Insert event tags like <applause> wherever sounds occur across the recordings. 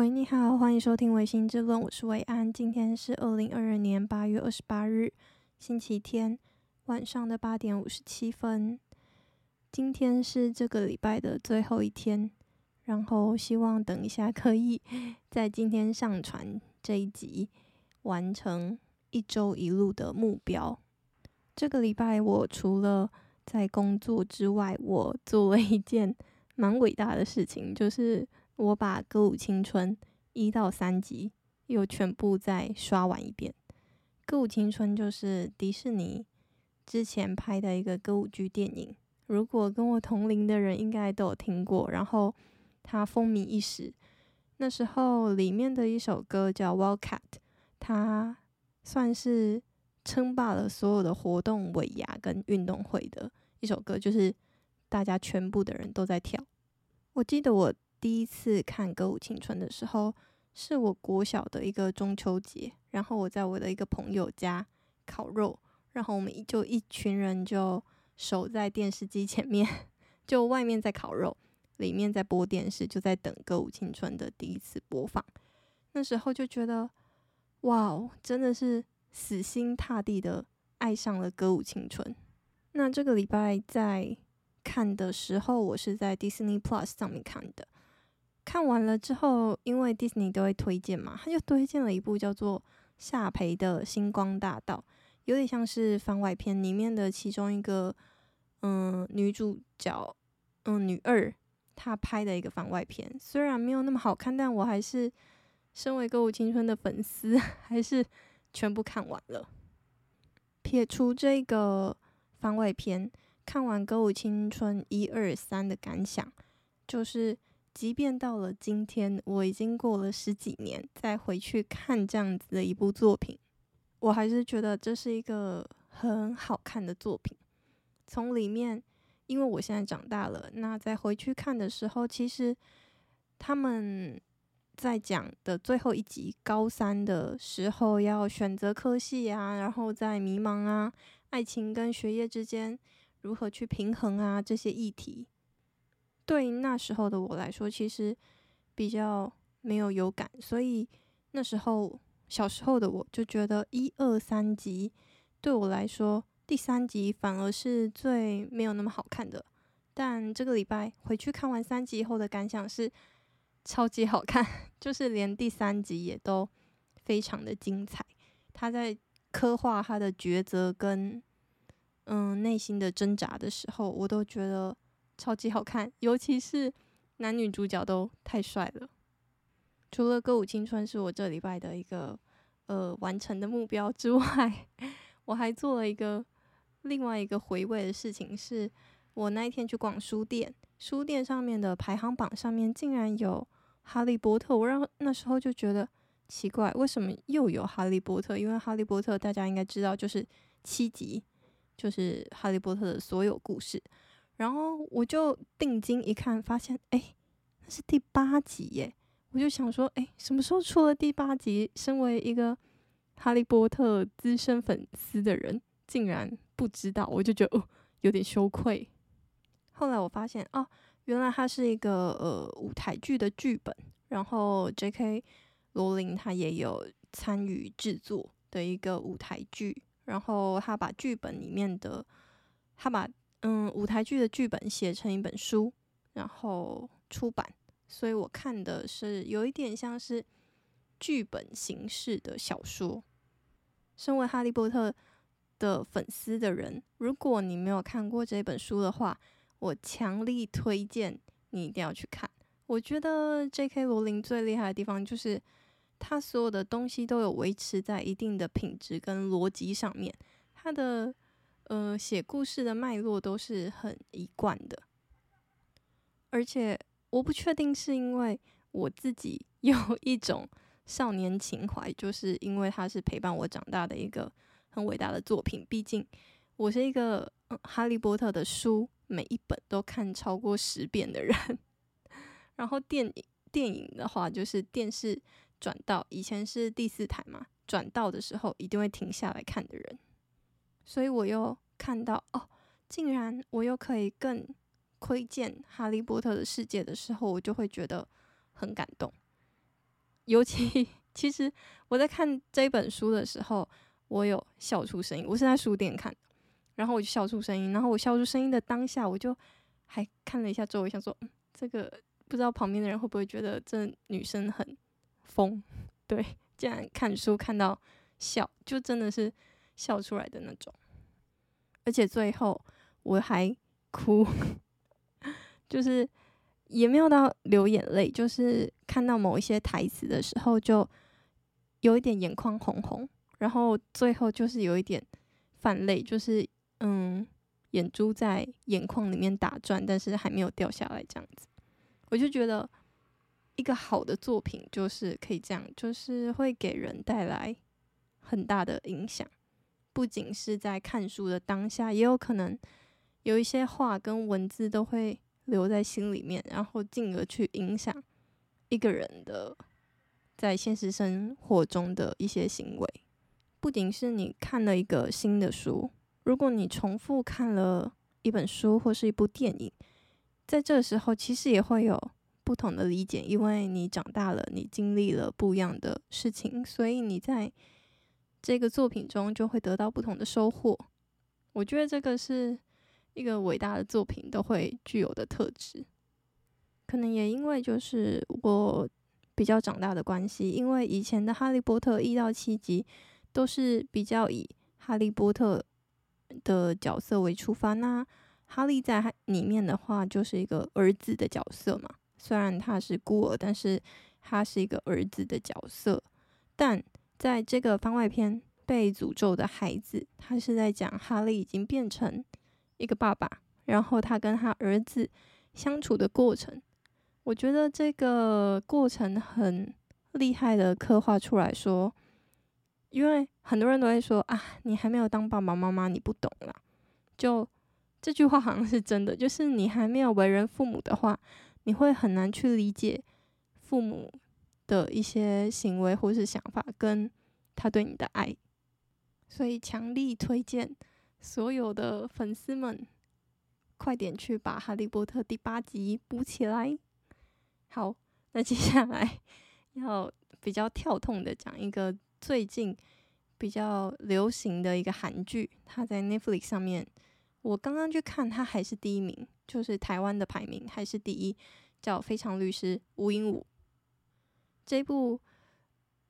喂，你好，欢迎收听《维心之论》，我是维安。今天是二零二二年八月二十八日，星期天晚上的八点五十七分。今天是这个礼拜的最后一天，然后希望等一下可以 <laughs> 在今天上传这一集，完成一周一路的目标。这个礼拜我除了在工作之外，我做了一件蛮伟大的事情，就是。我把《歌舞青春》一到三集又全部再刷完一遍。《歌舞青春》就是迪士尼之前拍的一个歌舞剧电影，如果跟我同龄的人应该都有听过。然后它风靡一时，那时候里面的一首歌叫《Wildcat》，它算是称霸了所有的活动尾牙跟运动会的一首歌，就是大家全部的人都在跳。我记得我。第一次看《歌舞青春》的时候，是我国小的一个中秋节，然后我在我的一个朋友家烤肉，然后我们就一群人就守在电视机前面，<laughs> 就外面在烤肉，里面在播电视，就在等《歌舞青春》的第一次播放。那时候就觉得，哇哦，真的是死心塌地的爱上了《歌舞青春》。那这个礼拜在看的时候，我是在 Disney Plus 上面看的。看完了之后，因为迪士尼都会推荐嘛，他就推荐了一部叫做《夏培的星光大道》，有点像是番外篇里面的其中一个，嗯，女主角，嗯，女二，她拍的一个番外篇。虽然没有那么好看，但我还是身为歌舞青春的粉丝，还是全部看完了。撇除这个番外篇，看完歌舞青春一二三的感想，就是。即便到了今天，我已经过了十几年，再回去看这样子的一部作品，我还是觉得这是一个很好看的作品。从里面，因为我现在长大了，那再回去看的时候，其实他们在讲的最后一集，高三的时候要选择科系啊，然后在迷茫啊，爱情跟学业之间如何去平衡啊，这些议题。对那时候的我来说，其实比较没有有感，所以那时候小时候的我就觉得一二三集对我来说，第三集反而是最没有那么好看的。但这个礼拜回去看完三集后的感想是超级好看，<laughs> 就是连第三集也都非常的精彩。他在刻画他的抉择跟嗯内心的挣扎的时候，我都觉得。超级好看，尤其是男女主角都太帅了。除了《歌舞青春》是我这礼拜的一个呃完成的目标之外，<laughs> 我还做了一个另外一个回味的事情，是我那一天去逛书店，书店上面的排行榜上面竟然有《哈利波特》，我让那时候就觉得奇怪，为什么又有《哈利波特》？因为《哈利波特》大家应该知道，就是七集，就是《哈利波特》的所有故事。然后我就定睛一看，发现哎，那是第八集耶！我就想说，哎，什么时候出了第八集？身为一个哈利波特资深粉丝的人，竟然不知道，我就觉得哦，有点羞愧。后来我发现，哦，原来它是一个呃舞台剧的剧本，然后 J.K. 罗琳他也有参与制作的一个舞台剧，然后他把剧本里面的，他把。嗯，舞台剧的剧本写成一本书，然后出版，所以我看的是有一点像是剧本形式的小说。身为哈利波特的粉丝的人，如果你没有看过这本书的话，我强力推荐你一定要去看。我觉得 J.K. 罗琳最厉害的地方就是他所有的东西都有维持在一定的品质跟逻辑上面，他的。呃，写故事的脉络都是很一贯的，而且我不确定是因为我自己 <laughs> 有一种少年情怀，就是因为它是陪伴我长大的一个很伟大的作品。毕竟我是一个，哈利波特的书每一本都看超过十遍的人，<laughs> 然后电影电影的话，就是电视转到以前是第四台嘛，转到的时候一定会停下来看的人。所以我又看到哦，竟然我又可以更窥见哈利波特的世界的时候，我就会觉得很感动。尤其 <laughs> 其实我在看这本书的时候，我有笑出声音。我是在书店看，然后我就笑出声音。然后我笑出声音的当下，我就还看了一下周围，想说，嗯，这个不知道旁边的人会不会觉得这女生很疯？<laughs> 对，竟然看书看到笑，就真的是笑出来的那种。而且最后我还哭，<laughs> 就是。也没有到流眼泪，就是看到某一些台词的时候，就有一点眼眶红红，然后最后就是有一点泛泪，就是嗯，眼珠在眼眶里面打转，但是还没有掉下来这样子。我就觉得一个好的作品就是可以这样，就是会给人带来很大的影响，不仅是在看书的当下，也有可能有一些话跟文字都会。留在心里面，然后进而去影响一个人的在现实生活中的一些行为。不仅是你看了一个新的书，如果你重复看了一本书或是一部电影，在这个时候其实也会有不同的理解，因为你长大了，你经历了不一样的事情，所以你在这个作品中就会得到不同的收获。我觉得这个是。一个伟大的作品都会具有的特质，可能也因为就是我比较长大的关系，因为以前的《哈利波特》一到七集都是比较以哈利波特的角色为出发，那哈利在里面的话就是一个儿子的角色嘛，虽然他是孤儿，但是他是一个儿子的角色。但在这个番外篇被诅咒的孩子，他是在讲哈利已经变成。一个爸爸，然后他跟他儿子相处的过程，我觉得这个过程很厉害的刻画出来说，因为很多人都会说啊，你还没有当爸爸妈妈，你不懂啦。就这句话好像是真的，就是你还没有为人父母的话，你会很难去理解父母的一些行为或是想法，跟他对你的爱，所以强力推荐。所有的粉丝们，快点去把《哈利波特》第八集补起来。好，那接下来要比较跳痛的讲一个最近比较流行的一个韩剧，它在 Netflix 上面，我刚刚去看，它还是第一名，就是台湾的排名还是第一，叫《非常律师吴英武》。这部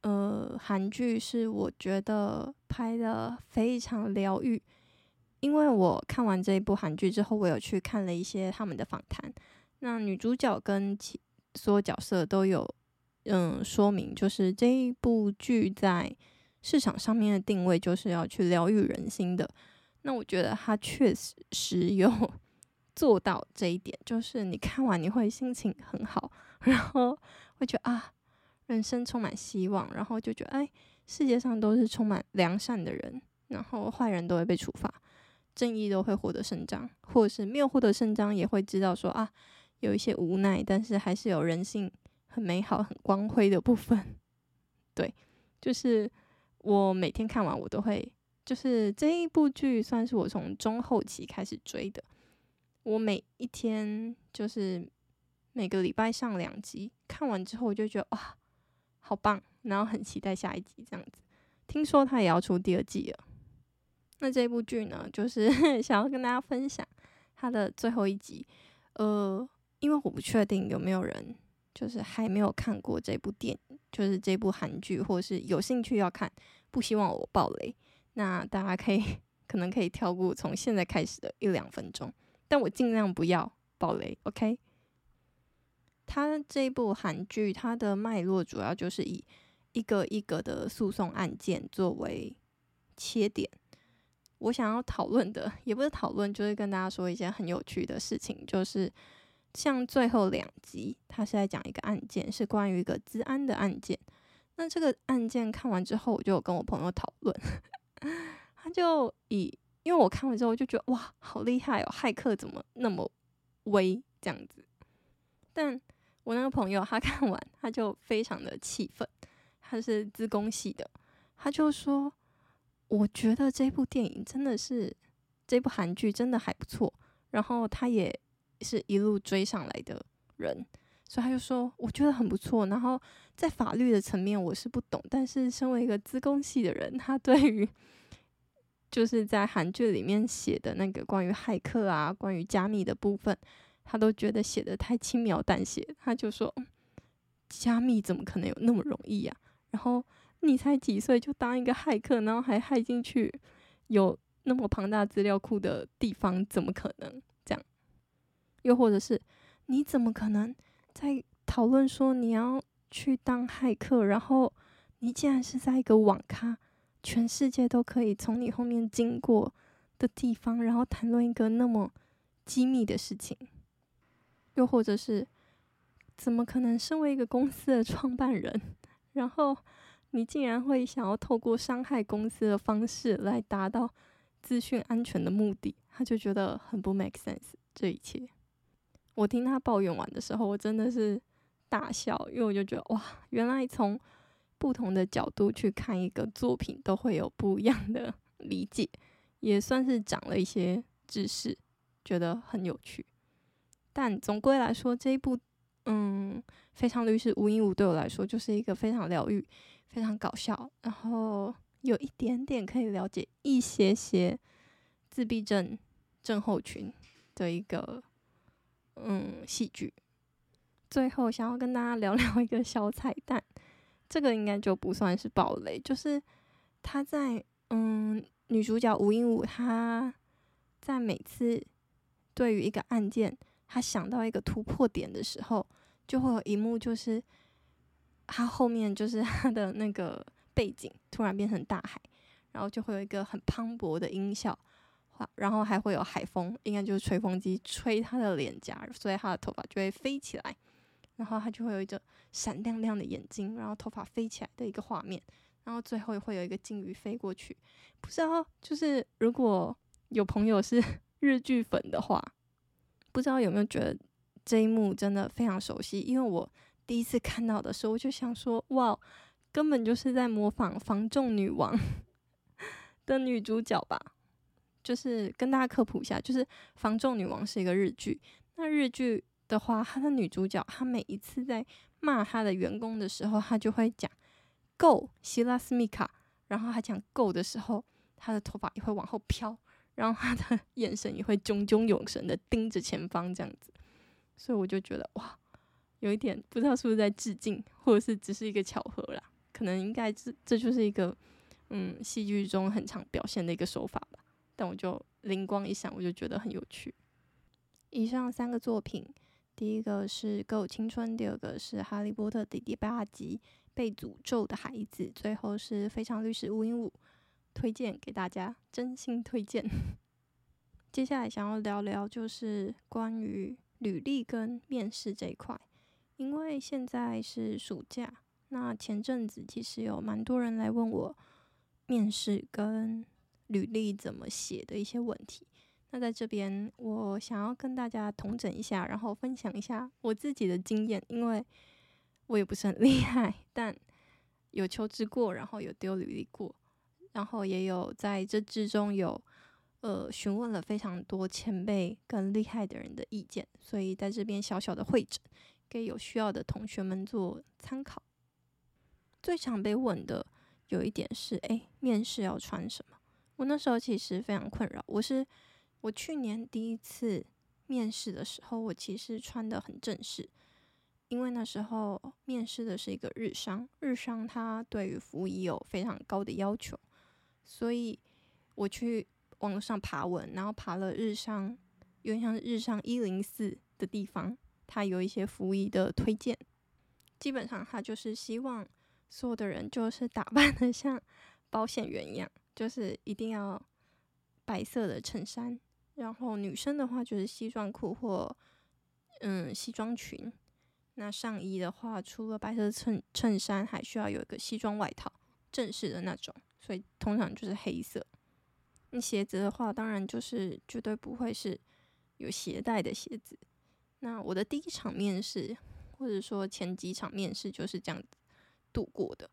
呃韩剧是我觉得拍的非常疗愈。因为我看完这一部韩剧之后，我有去看了一些他们的访谈。那女主角跟其所有角色都有嗯说明，就是这一部剧在市场上面的定位就是要去疗愈人心的。那我觉得它确实有 <laughs> 做到这一点，就是你看完你会心情很好，然后会觉得啊，人生充满希望，然后就觉得哎，世界上都是充满良善的人，然后坏人都会被处罚。正义都会获得伸张，或者是没有获得伸张，也会知道说啊，有一些无奈，但是还是有人性很美好、很光辉的部分。<laughs> 对，就是我每天看完，我都会，就是这一部剧算是我从中后期开始追的。我每一天就是每个礼拜上两集，看完之后我就觉得哇，好棒，然后很期待下一集这样子。听说他也要出第二季了。那这部剧呢，就是 <laughs> 想要跟大家分享它的最后一集。呃，因为我不确定有没有人就是还没有看过这部电影，就是这部韩剧，或是有兴趣要看，不希望我爆雷。那大家可以可能可以跳过从现在开始的一两分钟，但我尽量不要爆雷。OK？它这部韩剧它的脉络主要就是以一个一个的诉讼案件作为切点。我想要讨论的也不是讨论，就是跟大家说一些很有趣的事情。就是像最后两集，他是在讲一个案件，是关于一个治安的案件。那这个案件看完之后，我就跟我朋友讨论，<laughs> 他就以因为我看完之后，我就觉得哇，好厉害哦，骇客怎么那么威这样子？但我那个朋友他 <laughs> 看完，他就非常的气愤，他是资工系的，他就说。我觉得这部电影真的是，这部韩剧真的还不错。然后他也是一路追上来的人，所以他就说我觉得很不错。然后在法律的层面我是不懂，但是身为一个资工系的人，他对于就是在韩剧里面写的那个关于骇客啊、关于加密的部分，他都觉得写的太轻描淡写。他就说，加密怎么可能有那么容易呀？然后你才几岁就当一个骇客，然后还骇进去有那么庞大资料库的地方，怎么可能这样？又或者是你怎么可能在讨论说你要去当骇客，然后你竟然是在一个网咖，全世界都可以从你后面经过的地方，然后谈论一个那么机密的事情？又或者是怎么可能身为一个公司的创办人，然后你竟然会想要透过伤害公司的方式来达到资讯安全的目的？他就觉得很不 make sense，这一切。我听他抱怨完的时候，我真的是大笑，因为我就觉得哇，原来从不同的角度去看一个作品，都会有不一样的理解，也算是长了一些知识，觉得很有趣。但总归来说，这一部嗯，《非常律师禹英禑》对我来说就是一个非常疗愈、非常搞笑，然后有一点点可以了解一些些自闭症症候群的一个。嗯，戏剧。最后想要跟大家聊聊一个小彩蛋，这个应该就不算是暴雷，就是他在嗯，女主角吴英武，她在每次对于一个案件，他想到一个突破点的时候，就会有一幕，就是他后面就是 <laughs> 他的那个背景突然变成大海，然后就会有一个很磅礴的音效。然后还会有海风，应该就是吹风机吹他的脸颊，所以他的头发就会飞起来，然后他就会有一个闪亮亮的眼睛，然后头发飞起来的一个画面，然后最后会有一个鲸鱼飞过去。不知道，就是如果有朋友是 <laughs> 日剧粉的话，不知道有没有觉得这一幕真的非常熟悉？因为我第一次看到的时候，我就想说，哇，根本就是在模仿《房仲女王 <laughs>》的女主角吧。就是跟大家科普一下，就是《房仲女王》是一个日剧。那日剧的话，她的女主角，她每一次在骂她的员工的时候，她就会讲 “Go 希拉斯米卡”，然后她讲 “Go” 的时候，她的头发也会往后飘，然后他的 <laughs> 眼神也会炯炯有神的盯着前方这样子。所以我就觉得哇，有一点不知道是不是在致敬，或者是只是一个巧合啦？可能应该这这就是一个嗯戏剧中很常表现的一个手法吧。但我就灵光一闪，我就觉得很有趣。以上三个作品，第一个是《歌舞青春》，第二个是《哈利波特》第第八集《被诅咒的孩子》，最后是《非常律师吴英武》，推荐给大家，真心推荐。<laughs> 接下来想要聊聊就是关于履历跟面试这一块，因为现在是暑假，那前阵子其实有蛮多人来问我面试跟。履历怎么写的一些问题，那在这边我想要跟大家统整一下，然后分享一下我自己的经验，因为我也不是很 <laughs> 厉害，但有求职过，然后有丢履历过，然后也有在这之中有呃询问了非常多前辈跟厉害的人的意见，所以在这边小小的汇整，给有需要的同学们做参考。最常被问的有一点是，诶，面试要穿什么？我那时候其实非常困扰。我是我去年第一次面试的时候，我其实穿的很正式，因为那时候面试的是一个日商，日商它对于服务仪有非常高的要求，所以我去网上爬文，然后爬了日商，有点像日商一零四的地方，它有一些服仪的推荐，基本上它就是希望所有的人就是打扮的像保险员一样。就是一定要白色的衬衫，然后女生的话就是西装裤或嗯西装裙。那上衣的话，除了白色衬衬衫，还需要有一个西装外套，正式的那种。所以通常就是黑色。那鞋子的话，当然就是绝对不会是有鞋带的鞋子。那我的第一场面试，或者说前几场面试就是这样度过的。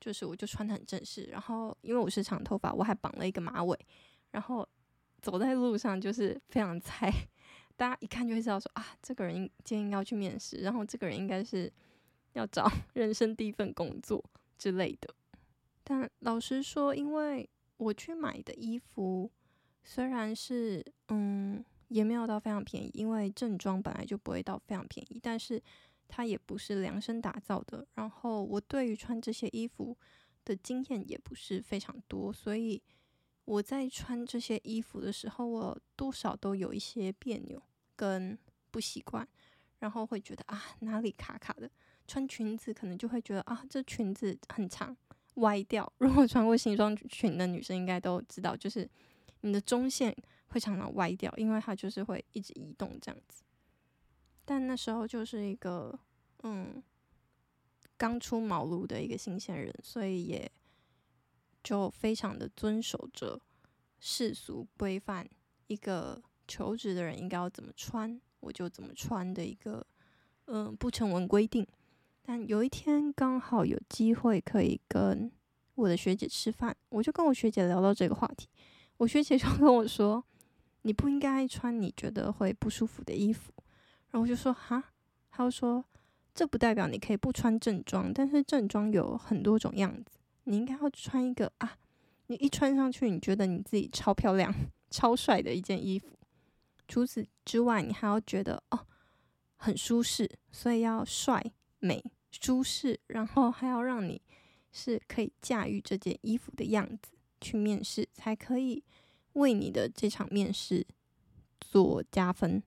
就是我就穿得很正式，然后因为我是长头发，我还绑了一个马尾，然后走在路上就是非常菜，大家一看就会知道说啊，这个人今天要去面试，然后这个人应该是要找 <laughs> 人生第一份工作之类的。但老实说，因为我去买的衣服虽然是嗯，也没有到非常便宜，因为正装本来就不会到非常便宜，但是它也不是量身打造的。然后我对于穿这些衣服的经验也不是非常多，所以我在穿这些衣服的时候，我多少都有一些别扭跟不习惯，然后会觉得啊，哪里卡卡的。穿裙子可能就会觉得啊，这裙子很长。歪掉。<laughs> 如果穿过西装裙的女生应该都知道，就是你的中线会常常歪掉，因为它就是会一直移动这样子。但那时候就是一个嗯刚出茅庐的一个新鲜人，所以也就非常的遵守着世俗规范，一个求职的人应该要怎么穿，我就怎么穿的一个嗯不成文规定。但有一天刚好有机会可以跟我的学姐吃饭，我就跟我学姐聊到这个话题。我学姐就 <laughs> 跟我说：“你不应该穿你觉得会不舒服的衣服。”然后我就说：“哈？”她就说：“这不代表你可以不穿正装，但是正装有很多种样子，你应该要穿一个啊，你一穿上去，你觉得你自己超漂亮、<laughs> 超帅的一件衣服。除此之外，你还要觉得哦，很舒适，所以要帅。”美、舒适，然后还要让你是可以驾驭这件衣服的样子去面试，才可以为你的这场面试做加分。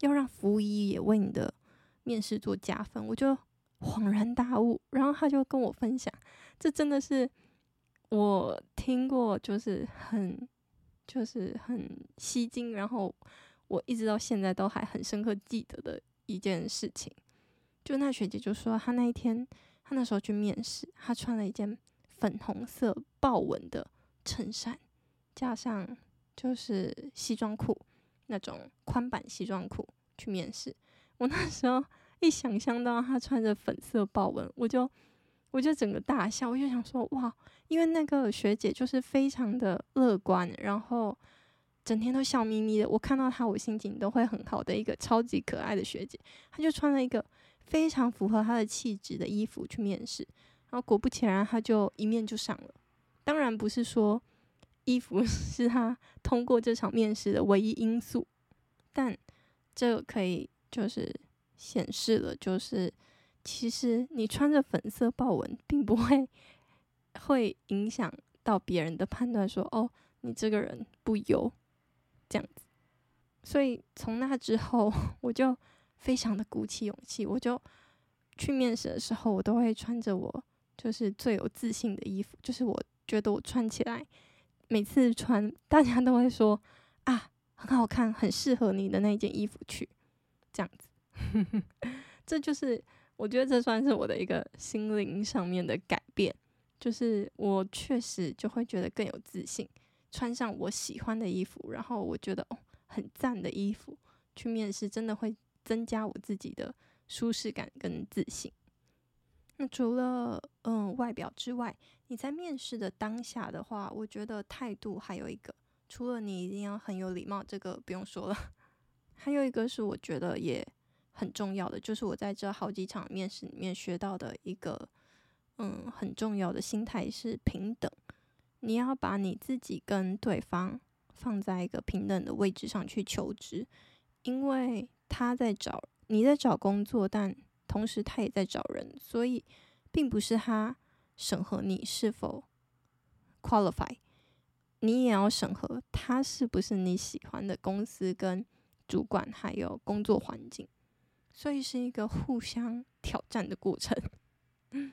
要让服务衣也为你的面试做加分，我就恍然大悟。然后他就跟我分享，这真的是我听过，就是很就是很吸睛，然后我一直到现在都还很深刻记得的一件事情。就那学姐就说，她那一天，她那时候去面试，她穿了一件粉红色豹纹的衬衫，加上就是西装裤，那种宽版西装裤去面试。我那时候 <laughs> 一想象到她穿着粉色豹纹，我就我就整个大笑，我就想说哇，因为那个学姐就是非常的乐观，然后整天都笑眯眯的，我看到她，我心情都会很好的一个超级可爱的学姐，她就穿了一个。非常符合他的气质的衣服去面试，然后果不其然，他就一面就上了。当然不是说衣服 <laughs> 是他通过这场面试的唯一因素，但这可以就是显示了，就是其实你穿着粉色豹纹，并不会会影响到别人的判断，说哦，你这个人不油这样子。所以从那之后，<laughs> 我就。非常的鼓起勇气，我就去面试的时候，我都会穿着我就是最有自信的衣服，就是我觉得我穿起来，每次穿大家都会说啊，很好看，很适合你的那件衣服去，这样子，<laughs> 这就是我觉得这算是我的一个心灵上面的改变，就是我确实就会觉得更有自信，穿上我喜欢的衣服，然后我觉得哦很赞的衣服去面试，真的会。增加我自己的舒适感跟自信。那除了嗯外表之外，你在面试的当下的话，我觉得态度还有一个，除了你一定要很有礼貌，这个不用说了。还有一个是我觉得也很重要的，就是我在这好几场面试里面学到的一个嗯很重要的心态是平等。你要把你自己跟对方放在一个平等的位置上去求职，因为。他在找，你在找工作，但同时他也在找人，所以并不是他审核你是否 qualify，你也要审核他是不是你喜欢的公司跟主管，还有工作环境，所以是一个互相挑战的过程。<laughs>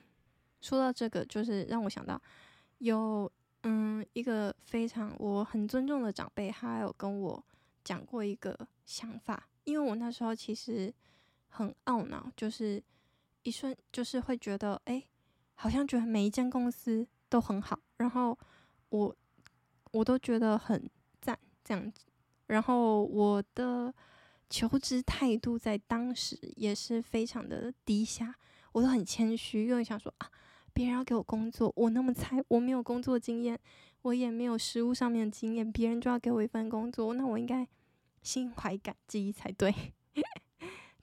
说到这个，就是让我想到有嗯一个非常我很尊重的长辈，他有跟我讲过一个想法。因为我那时候其实很懊恼，就是一瞬就是会觉得，哎，好像觉得每一间公司都很好，然后我我都觉得很赞这样子，然后我的求职态度在当时也是非常的低下，我都很谦虚，因为想说啊，别人要给我工作，我那么菜，我没有工作经验，我也没有实务上面的经验，别人就要给我一份工作，那我应该。心怀感激才对。<laughs>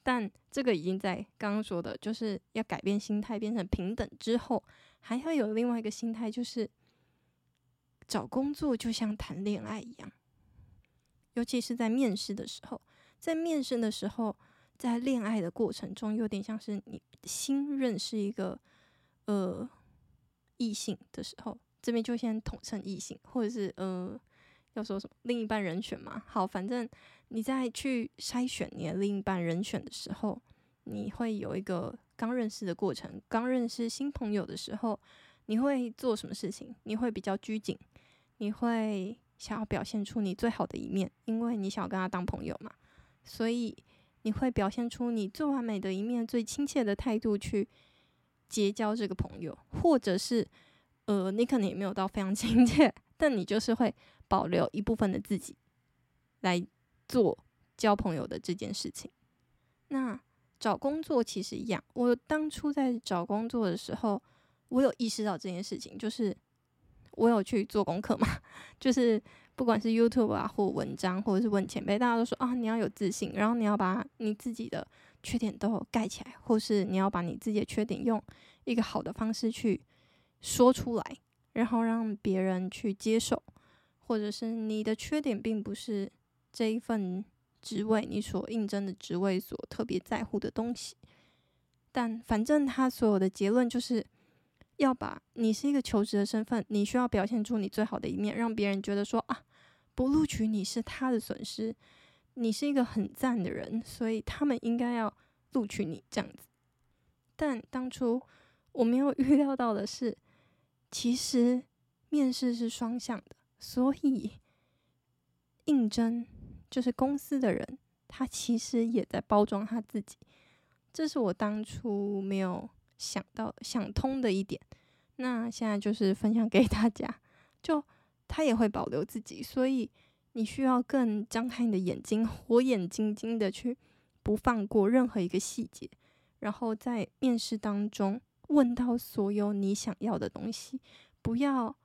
但这个已经在刚刚说的，就是要改变心态，变成平等之后，还要有另外一个心态，就是找工作就像谈恋爱一样，尤其是在面试的时候，在面试的时候，在恋爱的过程中，有点像是你新认识一个呃异性的时候，这边就先统称异性，或者是呃。要说什么另一半人选嘛？好，反正你在去筛选你的另一半人选的时候，你会有一个刚认识的过程。刚认识新朋友的时候，你会做什么事情？你会比较拘谨，你会想要表现出你最好的一面，因为你想要跟他当朋友嘛。所以你会表现出你最完美的一面，最亲切的态度去结交这个朋友，或者是呃，你可能也没有到非常亲切，但你就是会。保留一部分的自己来做交朋友的这件事情。那找工作其实一样，我当初在找工作的时候，我有意识到这件事情，就是我有去做功课嘛，<laughs> 就是不管是 YouTube 啊，或文章，或者是问前辈，大家都说啊，你要有自信，然后你要把你自己的缺点都盖起来，或是你要把你自己的缺点用一个好的方式去说出来，然后让别人去接受。或者是你的缺点并不是这一份职位你所应征的职位所特别在乎的东西，但反正他所有的结论就是要把你是一个求职的身份，你需要表现出你最好的一面，让别人觉得说啊，不录取你是他的损失，你是一个很赞的人，所以他们应该要录取你这样子。但当初我没有预料到的是，其实面试是双向的。所以，应征就是公司的人，他其实也在包装他自己。这是我当初没有想到、想通的一点。那现在就是分享给大家，就他也会保留自己，所以你需要更张开你的眼睛，火眼金睛的去不放过任何一个细节，然后在面试当中问到所有你想要的东西，不要。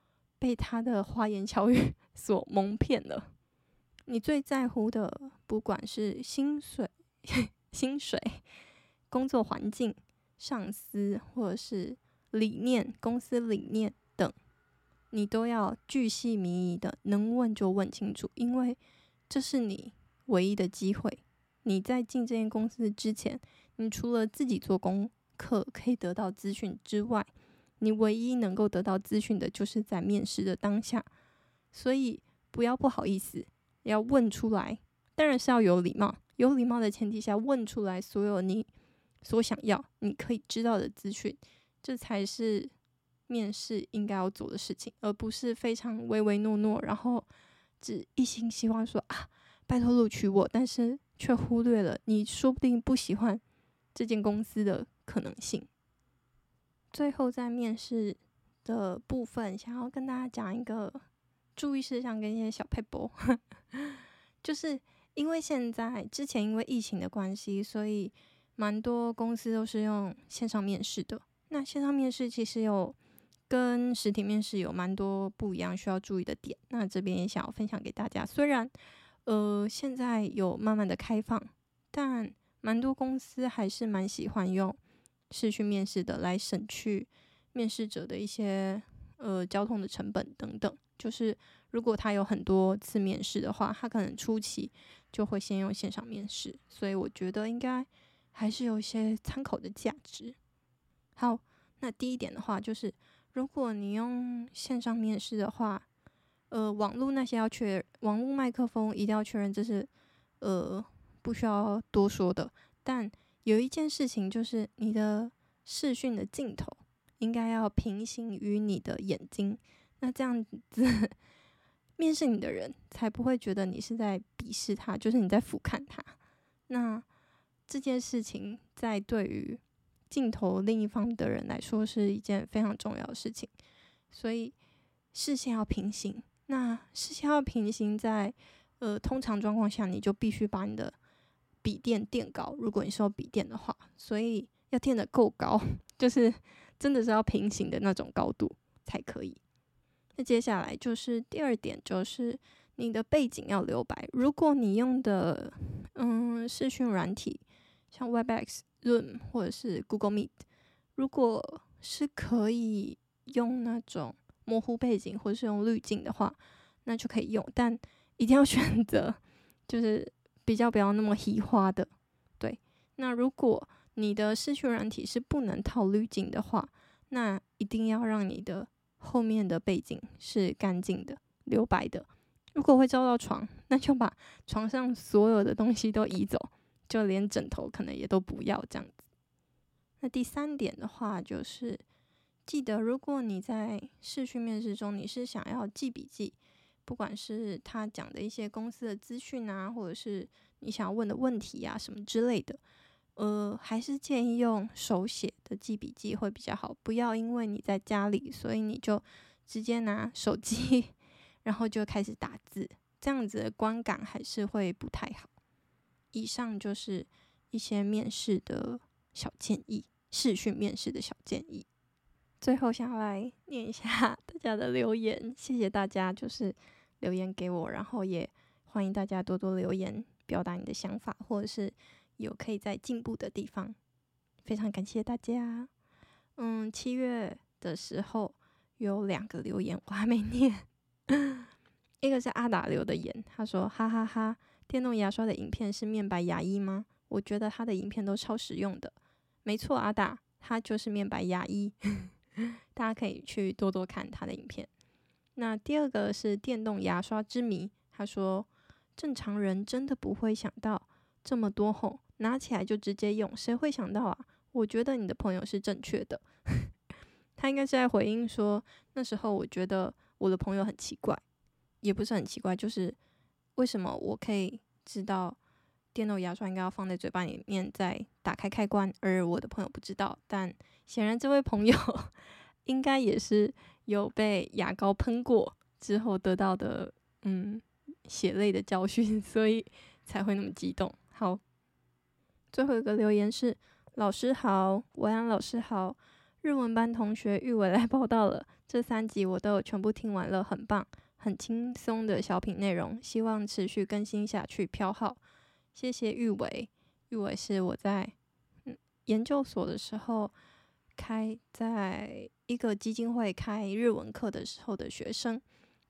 被他的花言巧语 <laughs> 所蒙骗了。你最在乎的，不管是薪水、<laughs> 薪水、工作环境、上司，或者是理念、公司理念等，你都要巨细靡遗的，能问就问清楚，因为这是你唯一的机会。你在进这间公司之前，你除了自己做功课可以得到资讯之外，你唯一能够得到资讯的，就是在面试的当下，所以不要不好意思，要问出来。当然是要有礼貌，有礼貌的前提下问出来所有你所想要、你可以知道的资讯，这才是面试应该要做的事情，而不是非常唯唯诺诺，然后只一心希望说啊，拜托录取我，但是却忽略了你说不定不喜欢这间公司的可能性。最后，在面试的部分，想要跟大家讲一个注意事项跟一些小撇步，<laughs> 就是因为现在之前因为疫情的关系，所以蛮多公司都是用线上面试的。那线上面试其实有跟实体面试有蛮多不一样需要注意的点。那这边也想要分享给大家。虽然呃现在有慢慢的开放，但蛮多公司还是蛮喜欢用。是去面试的，来省去面试者的一些呃交通的成本等等。就是如果他有很多次面试的话，他可能初期就会先用线上面试，所以我觉得应该还是有一些参考的价值。好，那第一点的话，就是如果你用线上面试的话，呃，网络那些要确，网络麦克风一定要确认，这是呃不需要多说的，但。有一件事情就是你的视讯的镜头应该要平行于你的眼睛，那这样子面试你的人才不会觉得你是在鄙视他，就是你在俯瞰他。那这件事情在对于镜头另一方的人来说是一件非常重要的事情，所以视线要平行。那视线要平行在，呃通常状况下，你就必须把你的。笔电垫高，如果你是用笔电的话，所以要垫得够高，<laughs> 就是真的是要平行的那种高度才可以。那接下来就是第二点，就是你的背景要留白。如果你用的嗯视讯软体，像 Webex、Zoom 或者是 Google Meet，如果是可以用那种模糊背景或是用滤镜的话，那就可以用，但一定要选择就是比较不要那么虚化的。对，那如果你的视讯软体是不能套滤镜的话，那一定要让你的后面的背景是干净的、留白的。如果会照到床，那就把床上所有的东西都移走，就连枕头可能也都不要这样子。那第三点的话，就是记得，如果你在视讯面试中，你是想要记笔记，不管是他讲的一些公司的资讯啊，或者是你想要问的问题啊什么之类的。呃，还是建议用手写的记笔记会比较好，不要因为你在家里，所以你就直接拿手机，然后就开始打字，这样子的观感还是会不太好。以上就是一些面试的小建议，试训面试的小建议。最后想来念一下 <laughs> 大家的留言，谢谢大家，就是留言给我，然后也欢迎大家多多留言，表达你的想法，或者是。有可以在进步的地方，非常感谢大家。嗯，七月的时候有两个留言我还没念，一个是阿达留的言，他说：“哈哈哈，电动牙刷的影片是面白牙医吗？我觉得他的影片都超实用的。”没错，阿达他就是面白牙医，大家可以去多多看他的影片。那第二个是电动牙刷之谜，他说：“正常人真的不会想到这么多吼。”拿起来就直接用，谁会想到啊？我觉得你的朋友是正确的，<laughs> 他应该是在回应说，那时候我觉得我的朋友很奇怪，也不是很奇怪，就是为什么我可以知道电动牙刷应该要放在嘴巴里面再打开开关，而我的朋友不知道。但显然这位朋友 <laughs> 应该也是有被牙膏喷过之后得到的嗯血泪的教训，<laughs> 所以才会那么激动。好。最后一个留言是：老师好，维安老师好，日文班同学玉伟来报到了。这三集我都有全部听完了，很棒，很轻松的小品内容，希望持续更新下去。飘号，谢谢玉伟。玉伟是我在嗯研究所的时候开在一个基金会开日文课的时候的学生。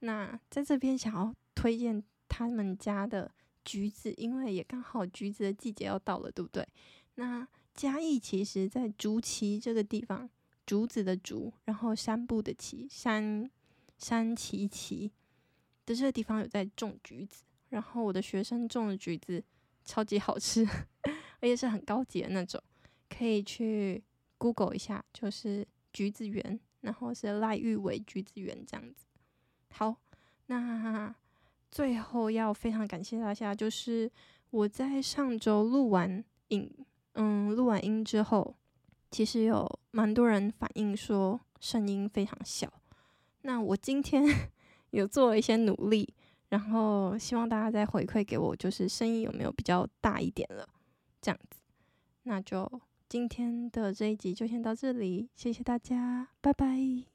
那在这边想要推荐他们家的。橘子，因为也刚好橘子的季节要到了，对不对？那嘉义其实，在竹崎这个地方，竹子的竹，然后山部的崎，山山崎崎的这个地方有在种橘子，然后我的学生种的橘子超级好吃，而且是很高级的那种，可以去 Google 一下，就是橘子园，然后是赖玉伟橘子园这样子。好，那。最后要非常感谢大家，就是我在上周录完影，嗯，录完音之后，其实有蛮多人反映说声音非常小。那我今天 <laughs> 有做了一些努力，然后希望大家再回馈给我，就是声音有没有比较大一点了，这样子。那就今天的这一集就先到这里，谢谢大家，拜拜。